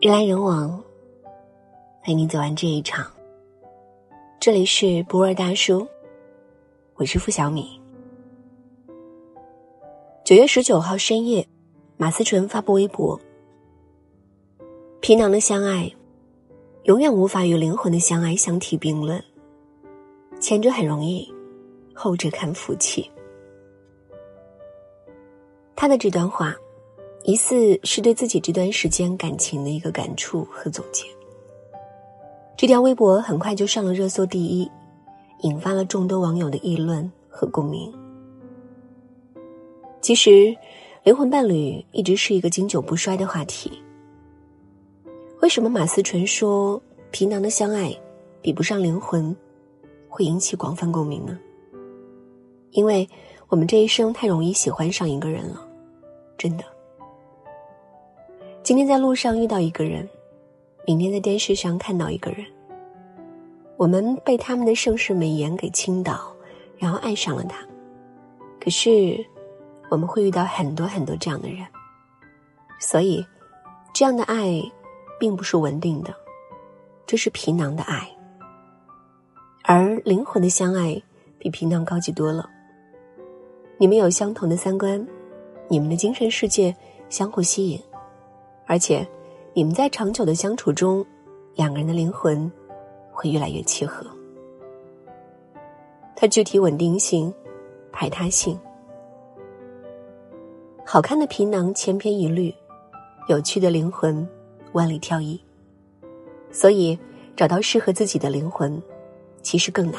人来人往，陪你走完这一场。这里是不二大叔，我是付小米。九月十九号深夜，马思纯发布微博：“皮囊的相爱，永远无法与灵魂的相爱相提并论。前者很容易，后者看福气。”他的这段话。疑似是对自己这段时间感情的一个感触和总结。这条微博很快就上了热搜第一，引发了众多网友的议论和共鸣。其实，灵魂伴侣一直是一个经久不衰的话题。为什么马思纯说皮囊的相爱比不上灵魂，会引起广泛共鸣呢？因为我们这一生太容易喜欢上一个人了，真的。今天在路上遇到一个人，明天在电视上看到一个人，我们被他们的盛世美颜给倾倒，然后爱上了他。可是，我们会遇到很多很多这样的人，所以，这样的爱，并不是稳定的，这是皮囊的爱。而灵魂的相爱，比皮囊高级多了。你们有相同的三观，你们的精神世界相互吸引。而且，你们在长久的相处中，两个人的灵魂会越来越契合。它具体稳定性、排他性，好看的皮囊千篇一律，有趣的灵魂万里挑一。所以，找到适合自己的灵魂，其实更难。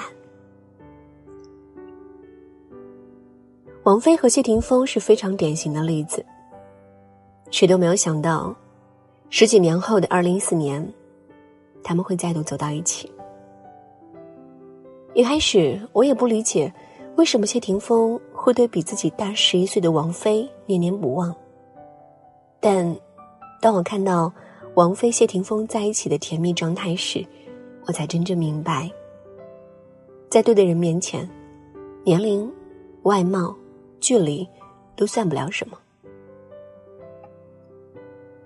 王菲和谢霆锋是非常典型的例子。谁都没有想到，十几年后的二零一四年，他们会再度走到一起。一开始我也不理解，为什么谢霆锋会对比自己大十一岁的王菲念念不忘。但当我看到王菲谢霆锋在一起的甜蜜状态时，我才真正明白，在对的人面前，年龄、外貌、距离都算不了什么。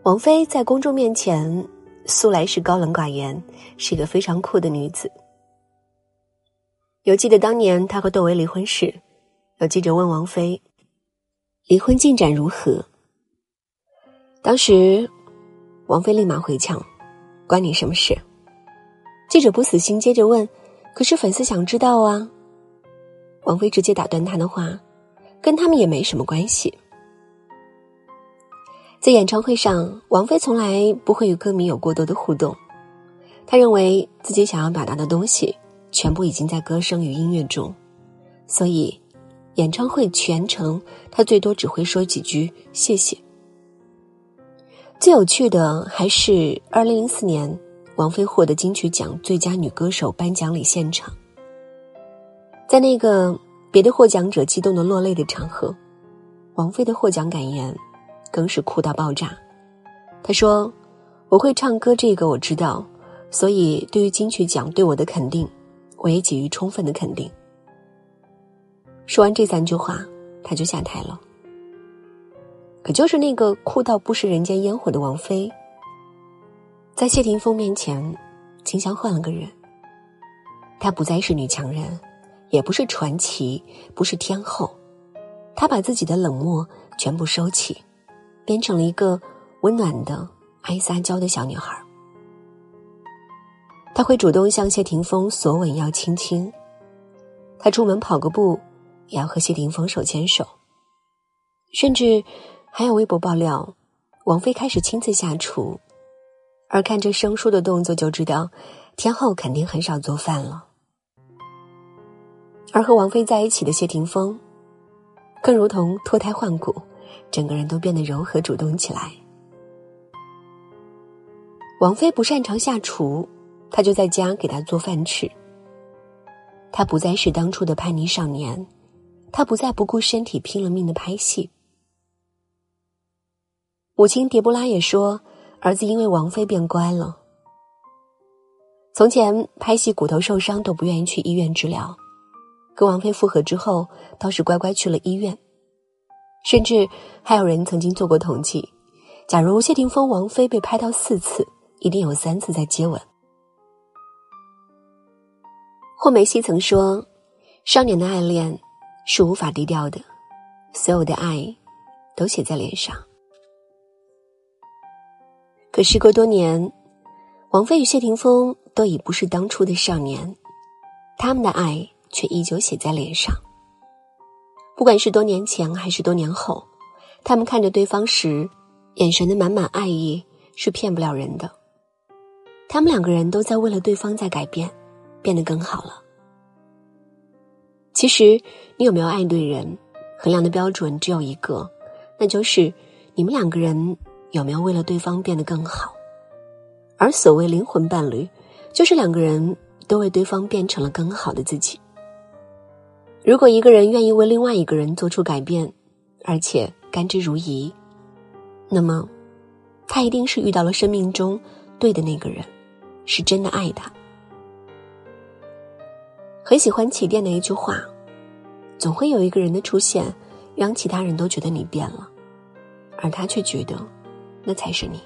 王菲在公众面前素来是高冷寡言，是一个非常酷的女子。犹记得当年她和窦唯离婚时，有记者问王菲：“离婚进展如何？”当时，王菲立马回呛：“关你什么事？”记者不死心，接着问：“可是粉丝想知道啊。”王菲直接打断他的话：“跟他们也没什么关系。”在演唱会上，王菲从来不会与歌迷有过多的互动。她认为自己想要表达的东西，全部已经在歌声与音乐中，所以演唱会全程她最多只会说几句谢谢。最有趣的还是二零零四年，王菲获得金曲奖最佳女歌手颁奖礼现场，在那个别的获奖者激动的落泪的场合，王菲的获奖感言。更是哭到爆炸。他说：“我会唱歌，这个我知道，所以对于金曲奖对我的肯定，我也给予充分的肯定。”说完这三句话，他就下台了。可就是那个哭到不食人间烟火的王菲，在谢霆锋面前，竟像换了个人。她不再是女强人，也不是传奇，不是天后，她把自己的冷漠全部收起。变成了一个温暖的、爱撒娇的小女孩。她会主动向谢霆锋索吻要亲亲，她出门跑个步也要和谢霆锋手牵手，甚至还有微博爆料，王菲开始亲自下厨，而看着生疏的动作就知道，天后肯定很少做饭了。而和王菲在一起的谢霆锋，更如同脱胎换骨。整个人都变得柔和主动起来。王菲不擅长下厨，他就在家给她做饭吃。他不再是当初的叛逆少年，他不再不顾身体拼了命的拍戏。母亲蝶布拉也说，儿子因为王菲变乖了。从前拍戏骨头受伤都不愿意去医院治疗，跟王菲复合之后倒是乖乖去了医院。甚至还有人曾经做过统计，假如谢霆锋、王菲被拍到四次，一定有三次在接吻。霍梅西曾说：“少年的爱恋是无法低调的，所有的爱都写在脸上。”可时隔多年，王菲与谢霆锋都已不是当初的少年，他们的爱却依旧写在脸上。不管是多年前还是多年后，他们看着对方时，眼神的满满爱意是骗不了人的。他们两个人都在为了对方在改变，变得更好了。其实，你有没有爱对人，衡量的标准只有一个，那就是你们两个人。有没有为了对方变得更好？而所谓灵魂伴侣，就是两个人都为对方变成了更好的自己。如果一个人愿意为另外一个人做出改变，而且甘之如饴，那么他一定是遇到了生命中对的那个人，是真的爱他。很喜欢起点的一句话：“总会有一个人的出现，让其他人都觉得你变了，而他却觉得。”那才是你。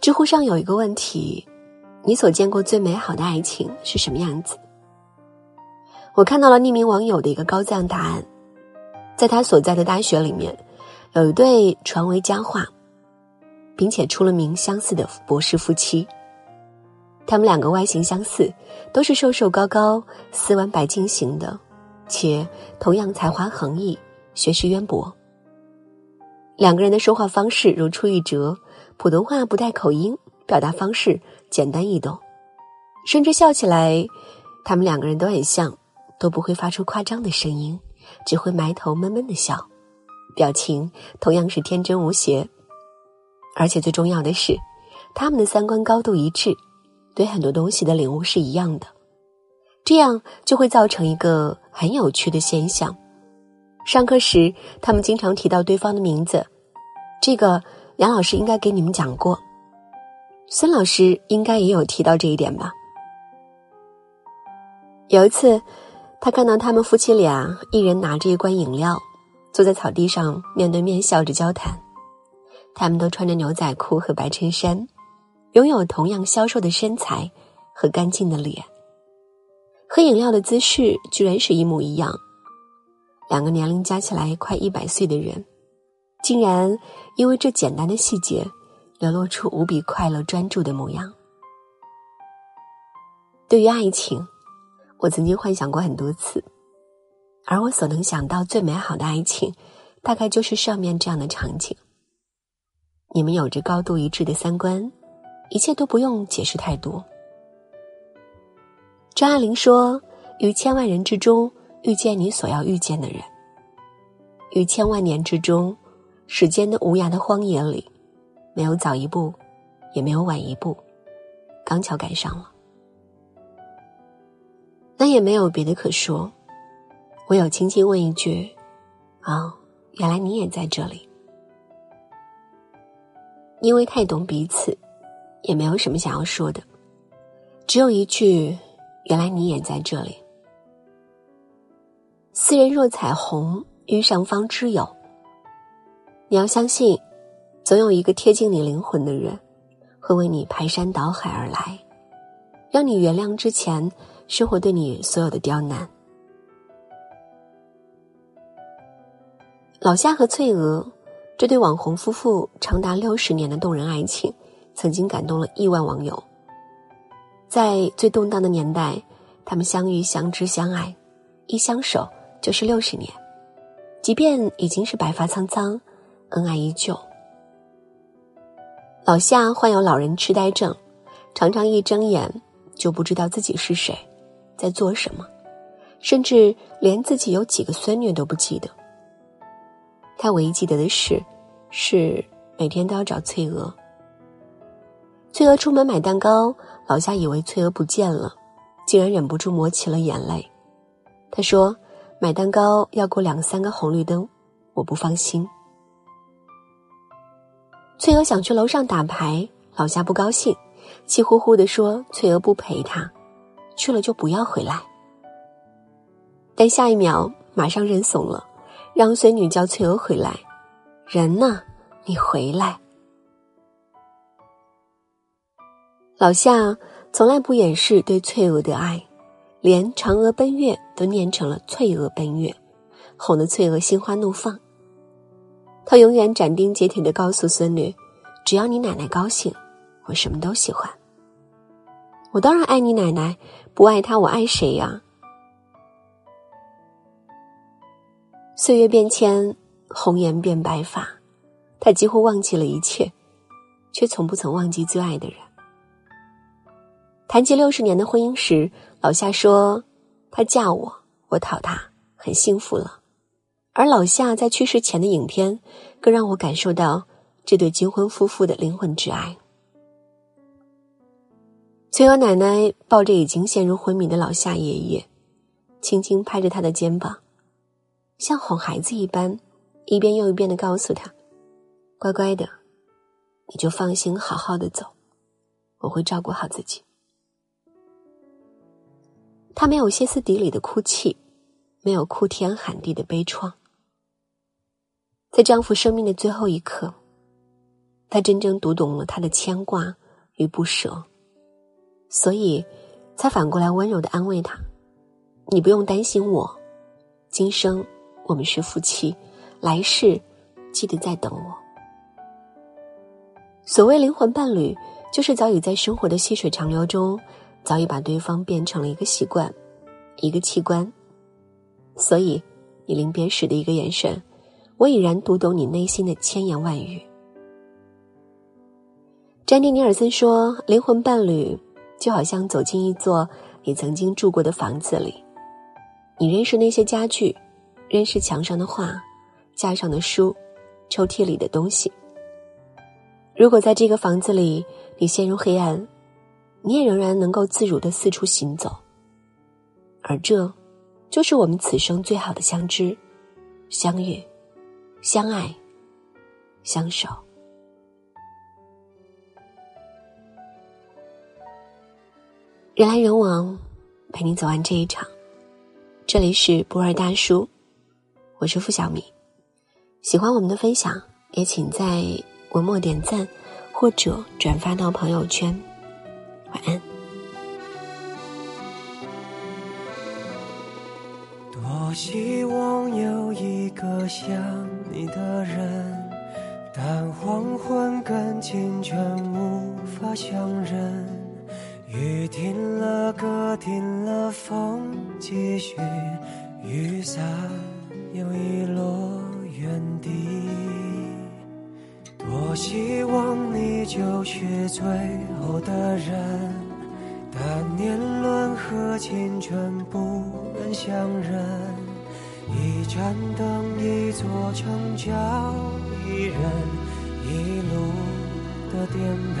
知乎上有一个问题：你所见过最美好的爱情是什么样子？我看到了匿名网友的一个高赞答案，在他所在的大学里面，有一对传为佳话，并且出了名相似的博士夫妻。他们两个外形相似，都是瘦瘦高高、斯文白净型的，且同样才华横溢、学识渊博。两个人的说话方式如出一辙，普通话不带口音，表达方式简单易懂，甚至笑起来，他们两个人都很像，都不会发出夸张的声音，只会埋头闷闷的笑，表情同样是天真无邪。而且最重要的是，他们的三观高度一致，对很多东西的领悟是一样的，这样就会造成一个很有趣的现象。上课时，他们经常提到对方的名字，这个杨老师应该给你们讲过，孙老师应该也有提到这一点吧。有一次，他看到他们夫妻俩一人拿着一罐饮料，坐在草地上面对面笑着交谈，他们都穿着牛仔裤和白衬衫，拥有同样消瘦的身材和干净的脸，喝饮料的姿势居然是一模一样。两个年龄加起来快一百岁的人，竟然因为这简单的细节，流露出无比快乐专注的模样。对于爱情，我曾经幻想过很多次，而我所能想到最美好的爱情，大概就是上面这样的场景。你们有着高度一致的三观，一切都不用解释太多。张爱玲说：“于千万人之中。”遇见你所要遇见的人，于千万年之中，时间的无涯的荒野里，没有早一步，也没有晚一步，刚巧赶上了。那也没有别的可说，唯有轻轻问一句：“啊，原来你也在这里。”因为太懂彼此，也没有什么想要说的，只有一句：“原来你也在这里。”斯人若彩虹，遇上方知有。你要相信，总有一个贴近你灵魂的人，会为你排山倒海而来，让你原谅之前生活对你所有的刁难。老夏和翠娥这对网红夫妇长达六十年的动人爱情，曾经感动了亿万网友。在最动荡的年代，他们相遇、相知、相爱，一相守。就是六十年，即便已经是白发苍苍，恩爱依旧。老夏患有老人痴呆症，常常一睁眼就不知道自己是谁，在做什么，甚至连自己有几个孙女都不记得。他唯一记得的事，是每天都要找翠娥。翠娥出门买蛋糕，老夏以为翠娥不见了，竟然忍不住抹起了眼泪。他说。买蛋糕要过两三个红绿灯，我不放心。翠娥想去楼上打牌，老夏不高兴，气呼呼的说：“翠娥不陪他，去了就不要回来。”但下一秒马上认怂了，让孙女叫翠娥回来，人呢？你回来。”老夏从来不掩饰对翠娥的爱，连《嫦娥奔月》都念成了“翠娥奔月”，哄得翠娥心花怒放。他永远斩钉截铁的告诉孙女：“只要你奶奶高兴，我什么都喜欢。我当然爱你奶奶，不爱她我爱谁呀？”岁月变迁，红颜变白发，他几乎忘记了一切，却从不曾忘记最爱的人。谈及六十年的婚姻时，老夏说：“他嫁我，我讨他，很幸福了。”而老夏在去世前的影片，更让我感受到这对金婚夫妇的灵魂之爱。崔娥奶奶抱着已经陷入昏迷的老夏爷爷，轻轻拍着他的肩膀。像哄孩子一般，一遍又一遍的告诉他：“乖乖的，你就放心好好的走，我会照顾好自己。”他没有歇斯底里的哭泣，没有哭天喊地的悲怆，在丈夫生命的最后一刻，她真正读懂了他的牵挂与不舍，所以才反过来温柔的安慰他：“你不用担心我，今生。”我们是夫妻，来世记得再等我。所谓灵魂伴侣，就是早已在生活的细水长流中，早已把对方变成了一个习惯，一个器官。所以，你临别时的一个眼神，我已然读懂你内心的千言万语。詹妮尼尔森说：“灵魂伴侣就好像走进一座你曾经住过的房子里，你认识那些家具。”认识墙上的画，架上的书，抽屉里的东西。如果在这个房子里你陷入黑暗，你也仍然能够自如的四处行走。而这，就是我们此生最好的相知、相遇、相爱、相守。人来人往，陪你走完这一场。这里是博尔大叔。我是付小米，喜欢我们的分享，也请在文末点赞或者转发到朋友圈。晚安。多希望有一个像你的人，但黄昏跟清晨无法相认。雨停了，歌停了，风继续，雨伞。又遗落原地，多希望你就是最后的人，但年轮和青春不忍相认。一盏灯，一座城，叫一人，一路的颠沛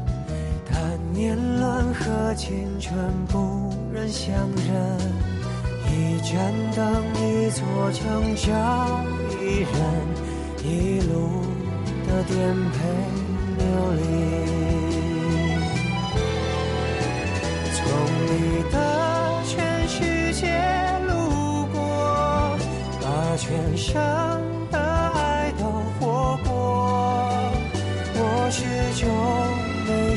年轮和青春不忍相认，一盏灯，一座城，找一人，一路的颠沛流离。从你的全世界路过，把全生的爱都活过，我始终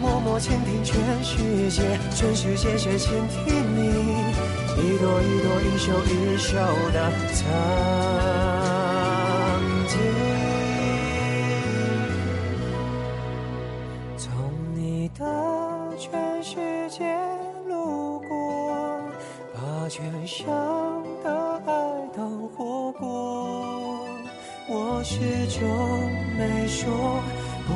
默默倾听全世界，全世界却倾听你，一朵一朵，一袖一袖的疼